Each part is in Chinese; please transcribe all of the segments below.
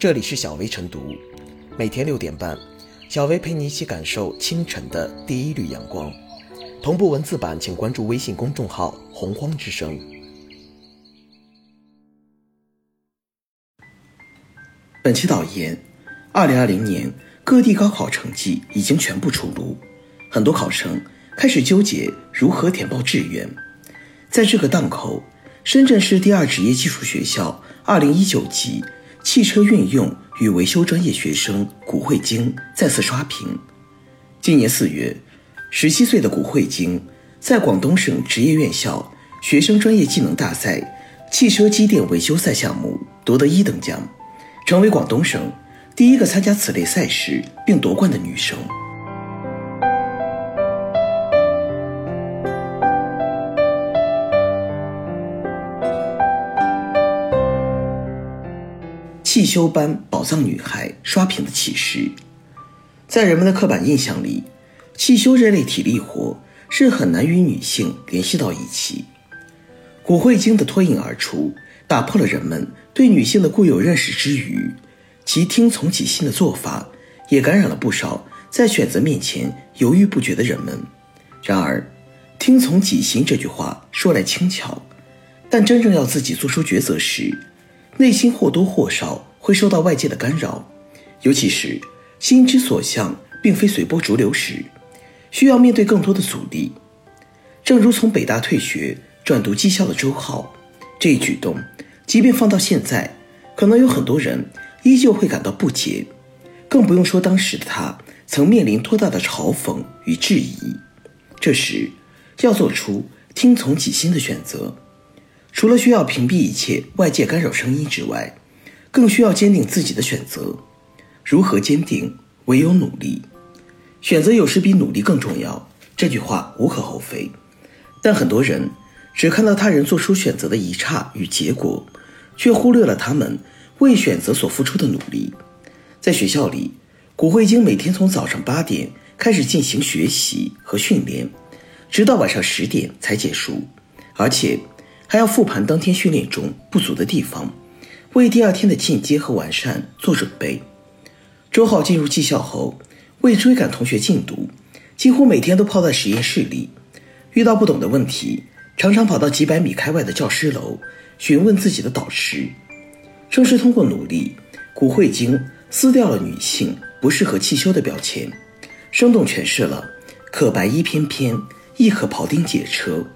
这里是小薇晨读，每天六点半，小薇陪你一起感受清晨的第一缕阳光。同步文字版，请关注微信公众号“洪荒之声”。本期导言：二零二零年各地高考成绩已经全部出炉，很多考生开始纠结如何填报志愿。在这个档口，深圳市第二职业技术学校二零一九级。汽车运用与维修专业学生古慧晶再次刷屏。今年四月，十七岁的古慧晶在广东省职业院校学生专业技能大赛汽车机电维修赛项目夺得一等奖，成为广东省第一个参加此类赛事并夺冠的女生。汽修班宝藏女孩刷屏的启示，在人们的刻板印象里，汽修这类体力活是很难与女性联系到一起。古慧晶的脱颖而出，打破了人们对女性的固有认识之余，其听从己心的做法也感染了不少在选择面前犹豫不决的人们。然而，听从己心这句话说来轻巧，但真正要自己做出抉择时，内心或多或少会受到外界的干扰，尤其是心之所向并非随波逐流时，需要面对更多的阻力。正如从北大退学转读技校的周浩，这一举动，即便放到现在，可能有很多人依旧会感到不解，更不用说当时的他曾面临多大的嘲讽与质疑。这时，要做出听从己心的选择。除了需要屏蔽一切外界干扰声音之外，更需要坚定自己的选择。如何坚定？唯有努力。选择有时比努力更重要，这句话无可厚非。但很多人只看到他人做出选择的一刹与结果，却忽略了他们为选择所付出的努力。在学校里，古慧晶每天从早上八点开始进行学习和训练，直到晚上十点才结束，而且。还要复盘当天训练中不足的地方，为第二天的进阶和完善做准备。周浩进入技校后，为追赶同学进度，几乎每天都泡在实验室里。遇到不懂的问题，常常跑到几百米开外的教师楼询问自己的导师。正是通过努力，古慧晶撕掉了女性不适合汽修的标签，生动诠释了“可白衣翩翩，亦可庖丁解车”。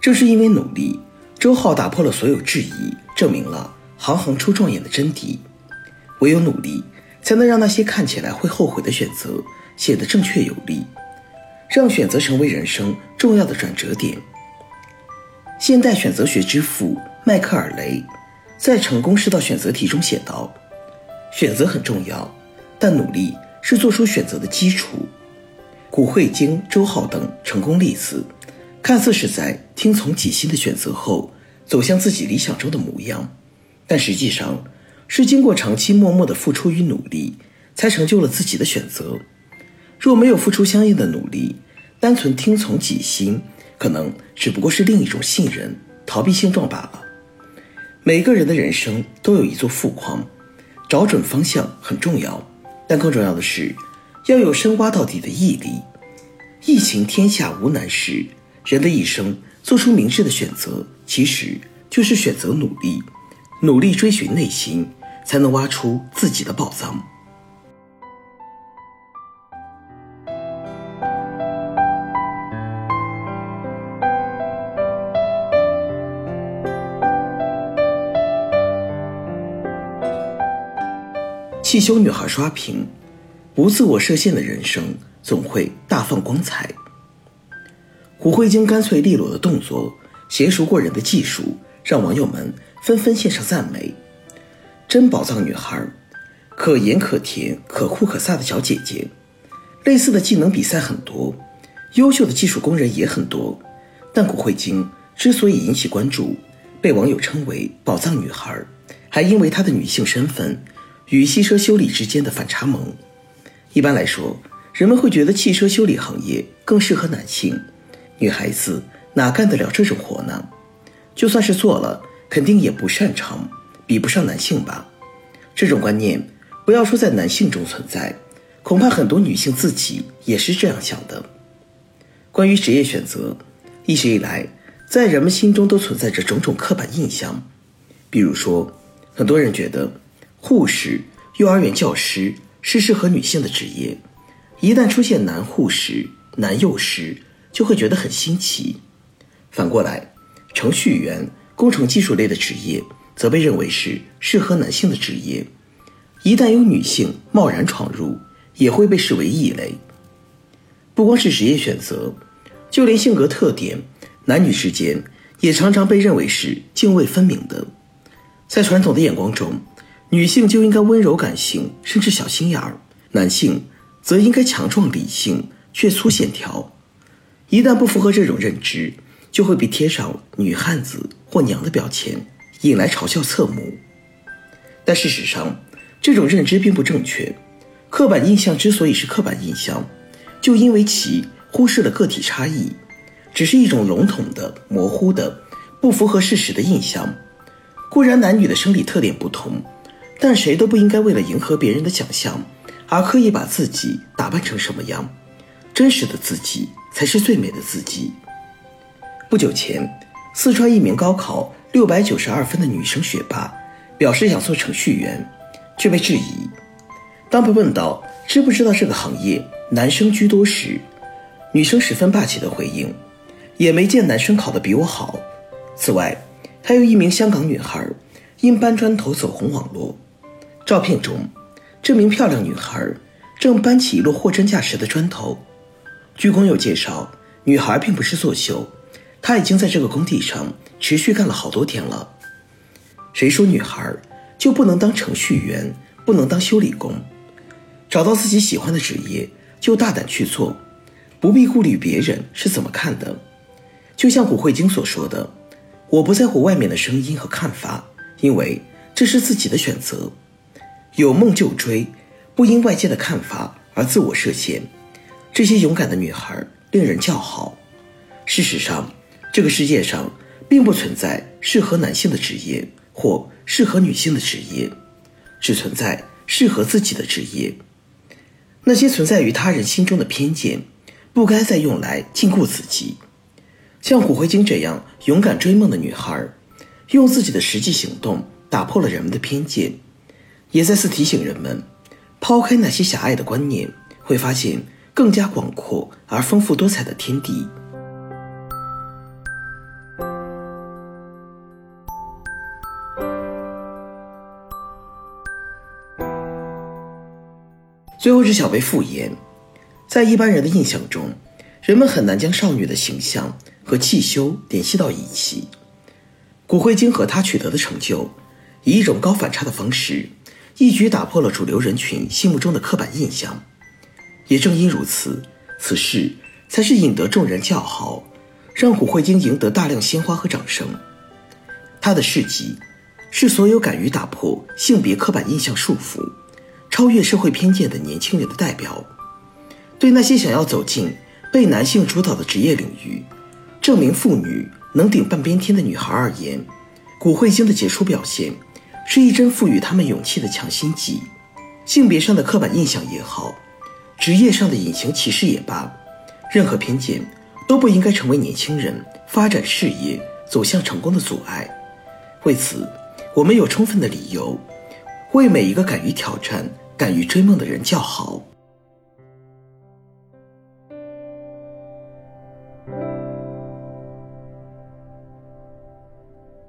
正是因为努力。周浩打破了所有质疑，证明了行行出状元的真谛。唯有努力，才能让那些看起来会后悔的选择显得正确有力，让选择成为人生重要的转折点。现代选择学之父迈克尔雷在《成功是道》选择题中写道：“选择很重要，但努力是做出选择的基础。”古慧晶、周浩等成功例子，看似是在听从己心的选择后。走向自己理想中的模样，但实际上是经过长期默默的付出与努力，才成就了自己的选择。若没有付出相应的努力，单纯听从己心，可能只不过是另一种信任、逃避现状罢了。每个人的人生都有一座富矿，找准方向很重要，但更重要的是要有深挖到底的毅力。疫情天下无难事，人的一生。做出明智的选择，其实就是选择努力，努力追寻内心，才能挖出自己的宝藏。汽修女孩刷屏，不自我设限的人生总会大放光彩。胡慧晶干脆利落的动作，娴熟过人的技术，让网友们纷纷献上赞美。真宝藏女孩，可盐可甜，可酷可飒的小姐姐。类似的技能比赛很多，优秀的技术工人也很多，但古慧晶之所以引起关注，被网友称为宝藏女孩，还因为她的女性身份与汽车修理之间的反差萌。一般来说，人们会觉得汽车修理行业更适合男性。女孩子哪干得了这种活呢？就算是做了，肯定也不擅长，比不上男性吧。这种观念不要说在男性中存在，恐怕很多女性自己也是这样想的。关于职业选择，一直以来在人们心中都存在着种种刻板印象，比如说，很多人觉得护士、幼儿园教师是适合女性的职业，一旦出现男护士、男幼师，就会觉得很新奇。反过来，程序员、工程技术类的职业则被认为是适合男性的职业，一旦有女性贸然闯入，也会被视为异类。不光是职业选择，就连性格特点，男女之间也常常被认为是泾渭分明的。在传统的眼光中，女性就应该温柔感性，甚至小心眼儿；男性则应该强壮理性，却粗线条。一旦不符合这种认知，就会被贴上女汉子或娘的标签，引来嘲笑侧目。但事实上，这种认知并不正确。刻板印象之所以是刻板印象，就因为其忽视了个体差异，只是一种笼统的、模糊的、不符合事实的印象。固然男女的生理特点不同，但谁都不应该为了迎合别人的想象而刻意把自己打扮成什么样。真实的自己才是最美的自己。不久前，四川一名高考六百九十二分的女生学霸表示想做程序员，却被质疑。当被问到知不知道这个行业？男生居多时，女生十分霸气的回应：“也没见男生考得比我好。”此外，还有一名香港女孩因搬砖头走红网络。照片中，这名漂亮女孩正搬起一摞货真价实的砖头。据工友介绍，女孩并不是作秀，她已经在这个工地上持续干了好多天了。谁说女孩就不能当程序员，不能当修理工？找到自己喜欢的职业。就大胆去做，不必顾虑别人是怎么看的。就像古慧晶所说的：“我不在乎外面的声音和看法，因为这是自己的选择。有梦就追，不因外界的看法而自我设限。”这些勇敢的女孩令人叫好。事实上，这个世界上并不存在适合男性的职业或适合女性的职业，只存在适合自己的职业。那些存在于他人心中的偏见，不该再用来禁锢自己。像骨灰晶这样勇敢追梦的女孩，用自己的实际行动打破了人们的偏见，也再次提醒人们：抛开那些狭隘的观念，会发现更加广阔而丰富多彩的天地。最后是小贝复言，在一般人的印象中，人们很难将少女的形象和汽修联系到一起。古慧晶和她取得的成就，以一种高反差的方式，一举打破了主流人群心目中的刻板印象。也正因如此，此事才是引得众人叫好，让古慧晶赢得大量鲜花和掌声。她的事迹，是所有敢于打破性别刻板印象束缚。超越社会偏见的年轻人的代表，对那些想要走进被男性主导的职业领域，证明妇女能顶半边天的女孩而言，古慧晶的杰出表现是一针赋予他们勇气的强心剂。性别上的刻板印象也好，职业上的隐形歧视也罢，任何偏见都不应该成为年轻人发展事业、走向成功的阻碍。为此，我们有充分的理由为每一个敢于挑战。敢于追梦的人叫好。